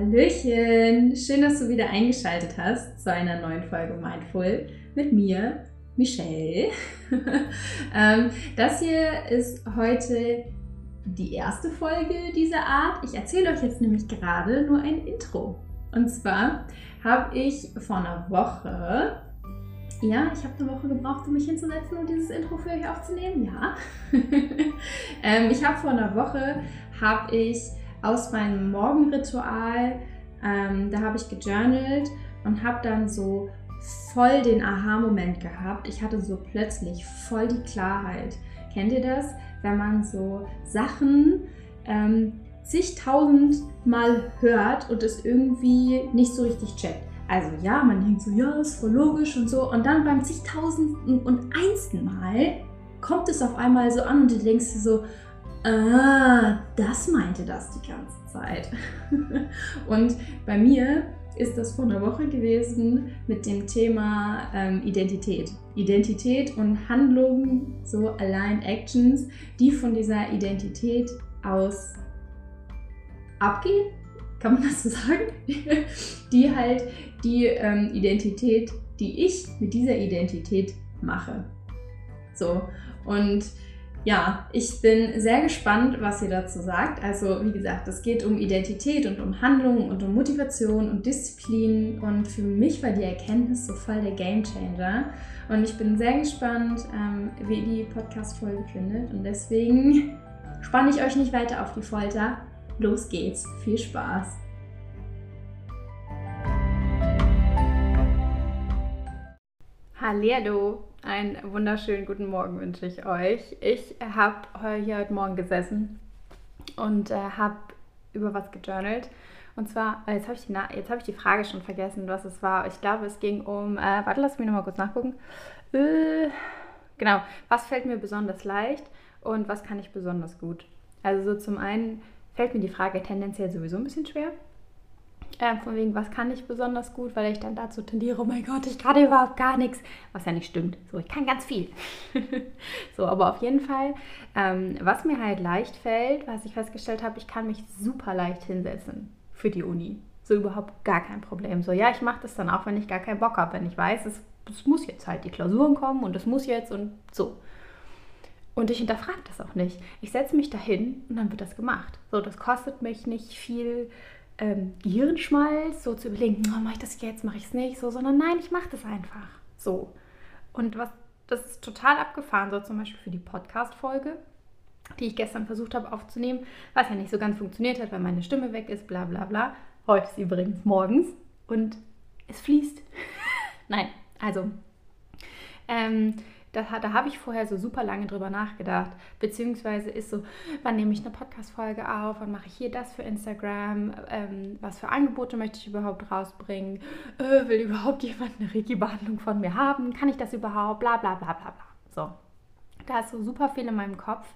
Hallöchen! Schön, dass du wieder eingeschaltet hast zu einer neuen Folge Mindful mit mir, Michelle. Ähm, das hier ist heute die erste Folge dieser Art. Ich erzähle euch jetzt nämlich gerade nur ein Intro. Und zwar habe ich vor einer Woche ja, ich habe eine Woche gebraucht, um mich hinzusetzen und dieses Intro für euch aufzunehmen. Ja. ähm, ich habe vor einer Woche habe ich aus meinem Morgenritual, ähm, da habe ich gejournalt und habe dann so voll den Aha-Moment gehabt. Ich hatte so plötzlich voll die Klarheit. Kennt ihr das? Wenn man so Sachen ähm, zigtausend Mal hört und es irgendwie nicht so richtig checkt. Also ja, man denkt so, ja, ist voll logisch und so. Und dann beim zigtausendsten und einsten Mal kommt es auf einmal so an und du denkst dir so, ah, das meinte das die ganze Zeit. und bei mir ist das vor einer Woche gewesen mit dem Thema ähm, Identität. Identität und Handlungen, so Aligned Actions, die von dieser Identität aus abgehen. Kann man das so sagen? die halt die ähm, Identität, die ich mit dieser Identität mache. So, und ja, ich bin sehr gespannt, was ihr dazu sagt. Also, wie gesagt, es geht um Identität und um Handlungen und um Motivation und Disziplin. Und für mich war die Erkenntnis so voll der Game Changer. Und ich bin sehr gespannt, ähm, wie ihr die Podcast-Folge findet. Und deswegen spanne ich euch nicht weiter auf die Folter. Los geht's. Viel Spaß. Hallo, einen wunderschönen guten Morgen wünsche ich euch. Ich habe hier heute Morgen gesessen und äh, habe über was gejournalt. Und zwar, äh, jetzt habe ich, die, hab ich die Frage schon vergessen, was es war. Ich glaube, es ging um, äh, warte, lass mich nochmal kurz nachgucken. Äh, genau, was fällt mir besonders leicht und was kann ich besonders gut? Also so zum einen fällt mir die Frage tendenziell sowieso ein bisschen schwer. Ähm, von wegen, was kann ich besonders gut, weil ich dann dazu tendiere, oh mein Gott, ich kann überhaupt gar nichts, was ja nicht stimmt. So, ich kann ganz viel. so, aber auf jeden Fall, ähm, was mir halt leicht fällt, was ich festgestellt habe, ich kann mich super leicht hinsetzen für die Uni. So überhaupt gar kein Problem. So, ja, ich mache das dann auch, wenn ich gar keinen Bock habe, wenn ich weiß, es, es muss jetzt halt die Klausuren kommen und es muss jetzt und so. Und ich hinterfrage das auch nicht. Ich setze mich dahin und dann wird das gemacht. So, das kostet mich nicht viel ähm, Gehirnschmalz, so zu überlegen, oh, mache ich das jetzt, mache ich es nicht, so, sondern nein, ich mache das einfach. So. Und was, das ist total abgefahren, so zum Beispiel für die Podcast-Folge, die ich gestern versucht habe aufzunehmen, was ja nicht so ganz funktioniert hat, weil meine Stimme weg ist, bla bla bla. Heute ist übrigens morgens und es fließt. nein, also ähm, da, da habe ich vorher so super lange drüber nachgedacht. Beziehungsweise ist so, wann nehme ich eine Podcast-Folge auf, wann mache ich hier das für Instagram, ähm, was für Angebote möchte ich überhaupt rausbringen, äh, will überhaupt jemand eine Reiki-Behandlung von mir haben, kann ich das überhaupt, bla bla bla bla bla. So, da ist so super viel in meinem Kopf.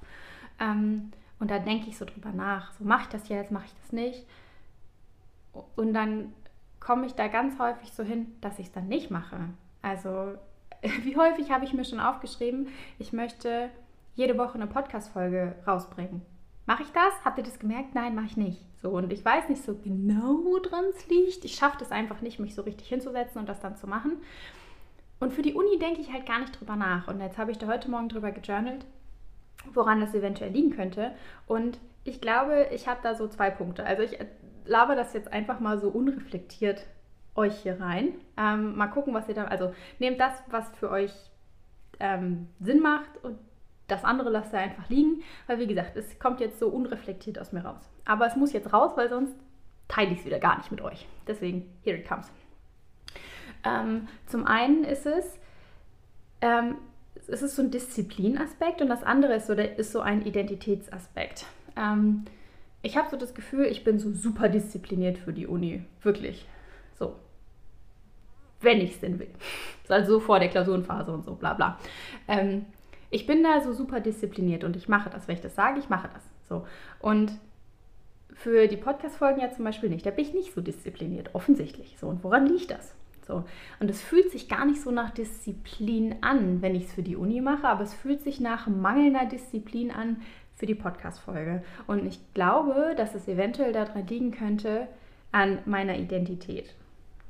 Ähm, und da denke ich so drüber nach. So, mache ich das jetzt, mache ich das nicht? Und dann komme ich da ganz häufig so hin, dass ich es dann nicht mache. Also wie häufig habe ich mir schon aufgeschrieben, ich möchte jede Woche eine Podcast-Folge rausbringen. Mache ich das? Habt ihr das gemerkt? Nein, mache ich nicht. So, und ich weiß nicht so genau, woran es liegt. Ich schaffe das einfach nicht, mich so richtig hinzusetzen und das dann zu machen. Und für die Uni denke ich halt gar nicht drüber nach. Und jetzt habe ich da heute Morgen drüber gejournalt, woran das eventuell liegen könnte. Und ich glaube, ich habe da so zwei Punkte. Also ich laber das jetzt einfach mal so unreflektiert euch hier rein. Ähm, mal gucken, was ihr da. Also nehmt das, was für euch ähm, Sinn macht und das andere lasst ihr einfach liegen, weil wie gesagt, es kommt jetzt so unreflektiert aus mir raus. Aber es muss jetzt raus, weil sonst teile ich es wieder gar nicht mit euch. Deswegen, here it comes. Ähm, zum einen ist es, ähm, es ist so ein Disziplinaspekt und das andere ist so, ist so ein Identitätsaspekt. Ähm, ich habe so das Gefühl, ich bin so super diszipliniert für die Uni. Wirklich. So wenn ich es denn will. Das ist also so vor der Klausurenphase und so, bla bla. Ähm, ich bin da so super diszipliniert und ich mache das. Wenn ich das sage, ich mache das. So. Und für die Podcast-Folgen ja zum Beispiel nicht. Da bin ich nicht so diszipliniert, offensichtlich. So. Und woran liegt das? So. Und es fühlt sich gar nicht so nach Disziplin an, wenn ich es für die Uni mache, aber es fühlt sich nach mangelnder Disziplin an für die Podcast-Folge. Und ich glaube, dass es eventuell daran liegen könnte, an meiner Identität.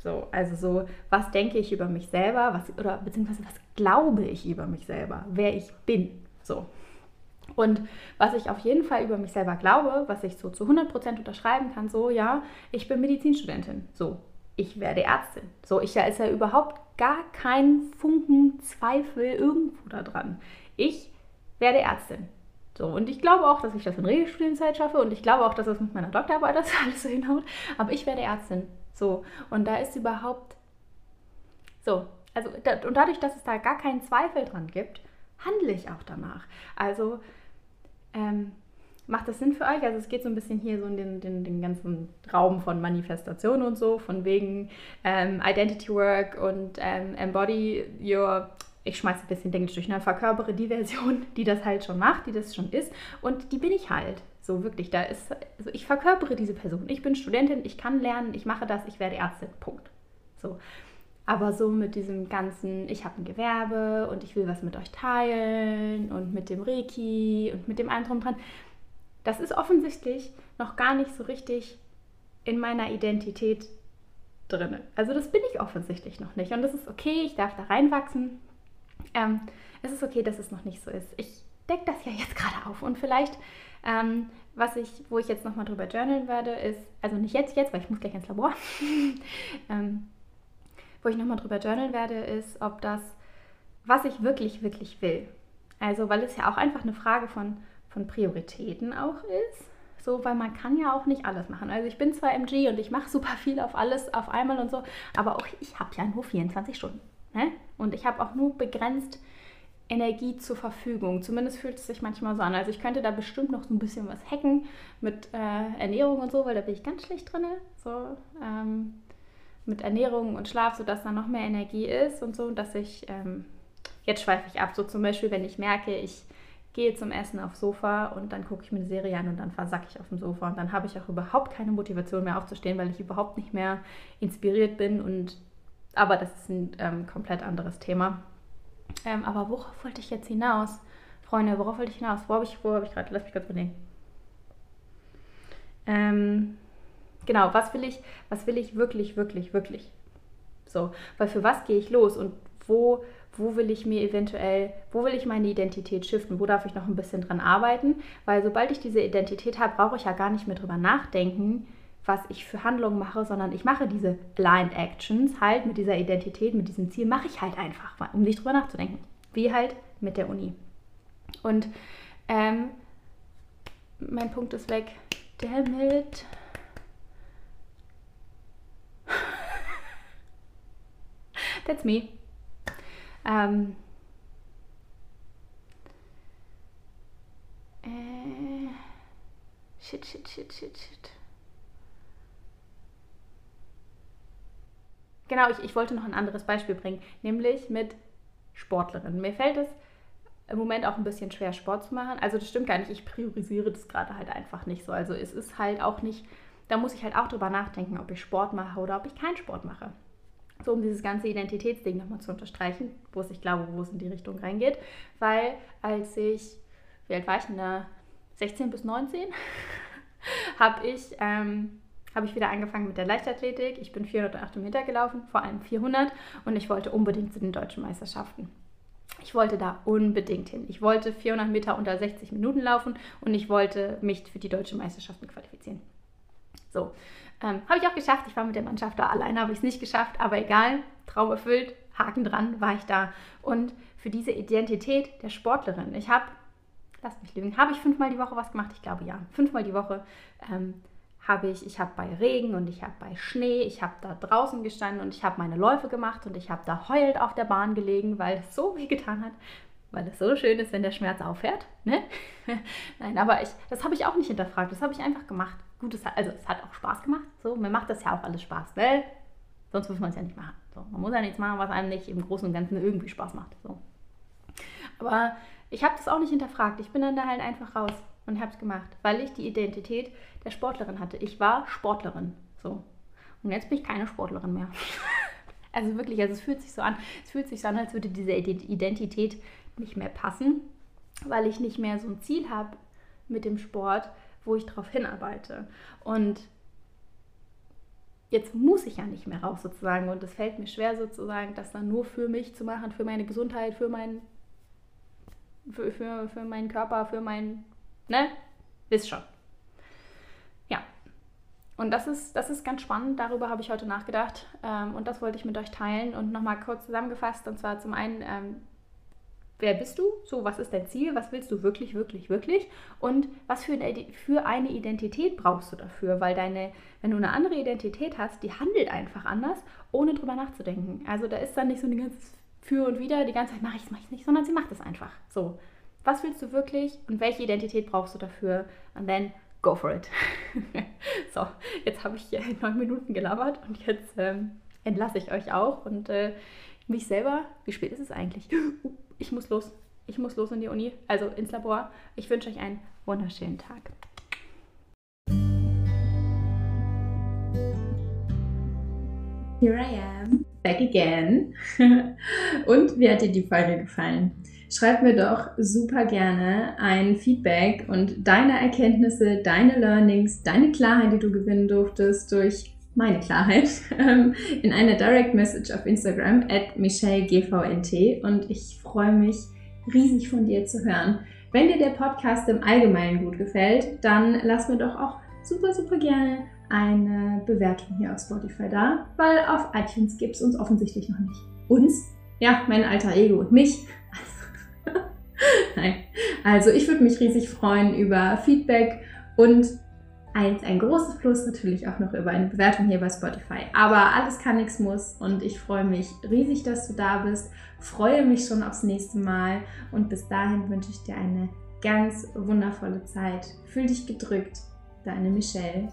So, also so, was denke ich über mich selber, was, oder beziehungsweise was glaube ich über mich selber, wer ich bin. So. Und was ich auf jeden Fall über mich selber glaube, was ich so zu 100% unterschreiben kann, so, ja, ich bin Medizinstudentin. So, ich werde Ärztin. So, ich, da ist ja überhaupt gar kein Funken Zweifel irgendwo da dran. Ich werde Ärztin. So, und ich glaube auch, dass ich das in Regelstudienzeit schaffe und ich glaube auch, dass das mit meiner Doktorarbeit das alles so hinhaut. Aber ich werde Ärztin. So, und da ist überhaupt so, also und dadurch, dass es da gar keinen Zweifel dran gibt, handle ich auch danach. Also ähm, macht das Sinn für euch? Also es geht so ein bisschen hier so in den, den, den ganzen Raum von Manifestation und so, von wegen ähm, Identity Work und ähm, Embody Your ich schmeiße ein bisschen Englisch durch, ne? verkörpere die Version, die das halt schon macht, die das schon ist. Und die bin ich halt. So wirklich, da ist, also ich verkörpere diese Person. Ich bin Studentin, ich kann lernen, ich mache das, ich werde Ärztin. Punkt. So. Aber so mit diesem ganzen, ich habe ein Gewerbe und ich will was mit euch teilen und mit dem Reiki und mit dem einen drum dran, das ist offensichtlich noch gar nicht so richtig in meiner Identität drin. Also das bin ich offensichtlich noch nicht. Und das ist okay, ich darf da reinwachsen. Ähm, es ist okay, dass es noch nicht so ist. Ich decke das ja jetzt gerade auf und vielleicht ähm, was ich, wo ich jetzt nochmal drüber journalen werde, ist, also nicht jetzt, jetzt, weil ich muss gleich ins Labor, ähm, wo ich nochmal drüber journalen werde, ist, ob das, was ich wirklich, wirklich will. Also, weil es ja auch einfach eine Frage von, von Prioritäten auch ist. So, weil man kann ja auch nicht alles machen. Also ich bin zwar MG und ich mache super viel auf alles auf einmal und so, aber auch ich habe ja nur 24 Stunden. Ne? Und ich habe auch nur begrenzt Energie zur Verfügung. Zumindest fühlt es sich manchmal so an. Also ich könnte da bestimmt noch so ein bisschen was hacken mit äh, Ernährung und so, weil da bin ich ganz schlecht drin. So ähm, mit Ernährung und Schlaf, sodass da noch mehr Energie ist und so, dass ich, ähm, jetzt schweife ich ab, so zum Beispiel, wenn ich merke, ich gehe zum Essen aufs Sofa und dann gucke ich mir eine Serie an und dann versacke ich auf dem Sofa und dann habe ich auch überhaupt keine Motivation mehr aufzustehen, weil ich überhaupt nicht mehr inspiriert bin und aber das ist ein ähm, komplett anderes Thema. Ähm, aber worauf wollte ich jetzt hinaus? Freunde, worauf wollte ich hinaus? Wo habe ich, wo habe ich gerade? Lass mich kurz überlegen. Ähm, genau, was will ich, was will ich wirklich, wirklich, wirklich? So, weil für was gehe ich los und wo, wo will ich mir eventuell, wo will ich meine Identität shiften? Wo darf ich noch ein bisschen dran arbeiten? Weil sobald ich diese Identität habe, brauche ich ja gar nicht mehr drüber nachdenken, was ich für Handlungen mache, sondern ich mache diese Blind Actions halt mit dieser Identität, mit diesem Ziel, mache ich halt einfach, um nicht drüber nachzudenken. Wie halt mit der Uni. Und ähm, mein Punkt ist weg. Damn it. That's me. Ähm, äh, shit, shit, shit, shit, shit. Genau, ich, ich wollte noch ein anderes Beispiel bringen, nämlich mit Sportlerinnen. Mir fällt es im Moment auch ein bisschen schwer, Sport zu machen. Also das stimmt gar nicht, ich priorisiere das gerade halt einfach nicht so. Also es ist halt auch nicht, da muss ich halt auch drüber nachdenken, ob ich Sport mache oder ob ich keinen Sport mache. So um dieses ganze Identitätsding nochmal zu unterstreichen, wo es, ich glaube, wo es in die Richtung reingeht. Weil als ich, wie alt war ich denn da? 16 bis 19, habe ich ähm, habe ich wieder angefangen mit der Leichtathletik. Ich bin 408 Meter gelaufen, vor allem 400 und ich wollte unbedingt zu den deutschen Meisterschaften. Ich wollte da unbedingt hin. Ich wollte 400 Meter unter 60 Minuten laufen und ich wollte mich für die deutschen Meisterschaften qualifizieren. So, ähm, habe ich auch geschafft. Ich war mit der Mannschaft da. Alleine habe ich es nicht geschafft, aber egal. Traum erfüllt, Haken dran, war ich da. Und für diese Identität der Sportlerin, ich habe, lasst mich lügen, habe ich fünfmal die Woche was gemacht? Ich glaube ja. Fünfmal die Woche ähm, habe ich, ich habe bei Regen und ich habe bei Schnee, ich habe da draußen gestanden und ich habe meine Läufe gemacht und ich habe da heulend auf der Bahn gelegen, weil es so weh getan hat, weil es so schön ist, wenn der Schmerz aufhört. Ne? Nein, aber ich, das habe ich auch nicht hinterfragt, das habe ich einfach gemacht. Gut, es hat, also es hat auch Spaß gemacht, so, mir macht das ja auch alles Spaß, ne? Sonst muss man es ja nicht machen. So, man muss ja nichts machen, was einem nicht im Großen und Ganzen irgendwie Spaß macht. So. Aber ich habe das auch nicht hinterfragt, ich bin dann da halt einfach raus und habe es gemacht, weil ich die Identität der Sportlerin hatte. Ich war Sportlerin. So. Und jetzt bin ich keine Sportlerin mehr. also wirklich, also es fühlt sich so an, es fühlt sich so an, als würde diese Identität nicht mehr passen, weil ich nicht mehr so ein Ziel habe mit dem Sport, wo ich darauf hinarbeite. Und jetzt muss ich ja nicht mehr raus sozusagen und es fällt mir schwer sozusagen, das dann nur für mich zu machen, für meine Gesundheit, für mein, für, für, für meinen Körper, für mein, ne, wisst schon. Ja, und das ist, das ist ganz spannend, darüber habe ich heute nachgedacht ähm, und das wollte ich mit euch teilen und nochmal kurz zusammengefasst und zwar zum einen, ähm, wer bist du? So, was ist dein Ziel? Was willst du wirklich, wirklich, wirklich? Und was für eine, für eine Identität brauchst du dafür? Weil deine, wenn du eine andere Identität hast, die handelt einfach anders, ohne drüber nachzudenken. Also da ist dann nicht so ein ganzes Für und Wider, die ganze Zeit mache ich es, mache ich es nicht, sondern sie macht es einfach. So, was willst du wirklich und welche Identität brauchst du dafür? Und then go for it. so, jetzt habe ich neun Minuten gelabert und jetzt ähm, entlasse ich euch auch und äh, mich selber. Wie spät ist es eigentlich? ich muss los. Ich muss los in die Uni, also ins Labor. Ich wünsche euch einen wunderschönen Tag. Here I am, back again. Und wie hat dir die Folge gefallen? Schreib mir doch super gerne ein Feedback und deine Erkenntnisse, deine Learnings, deine Klarheit, die du gewinnen durftest durch meine Klarheit ähm, in einer Direct Message auf Instagram at michellegvnt und ich freue mich riesig von dir zu hören. Wenn dir der Podcast im Allgemeinen gut gefällt, dann lass mir doch auch super, super gerne eine Bewertung hier auf Spotify da, weil auf iTunes gibt es uns offensichtlich noch nicht. Uns? Ja, mein alter Ego und mich. Nein. Also ich würde mich riesig freuen über Feedback und ein, ein großes Plus natürlich auch noch über eine Bewertung hier bei Spotify. Aber alles kann, nichts muss und ich freue mich riesig, dass du da bist. Freue mich schon aufs nächste Mal und bis dahin wünsche ich dir eine ganz wundervolle Zeit. Fühl dich gedrückt, deine Michelle.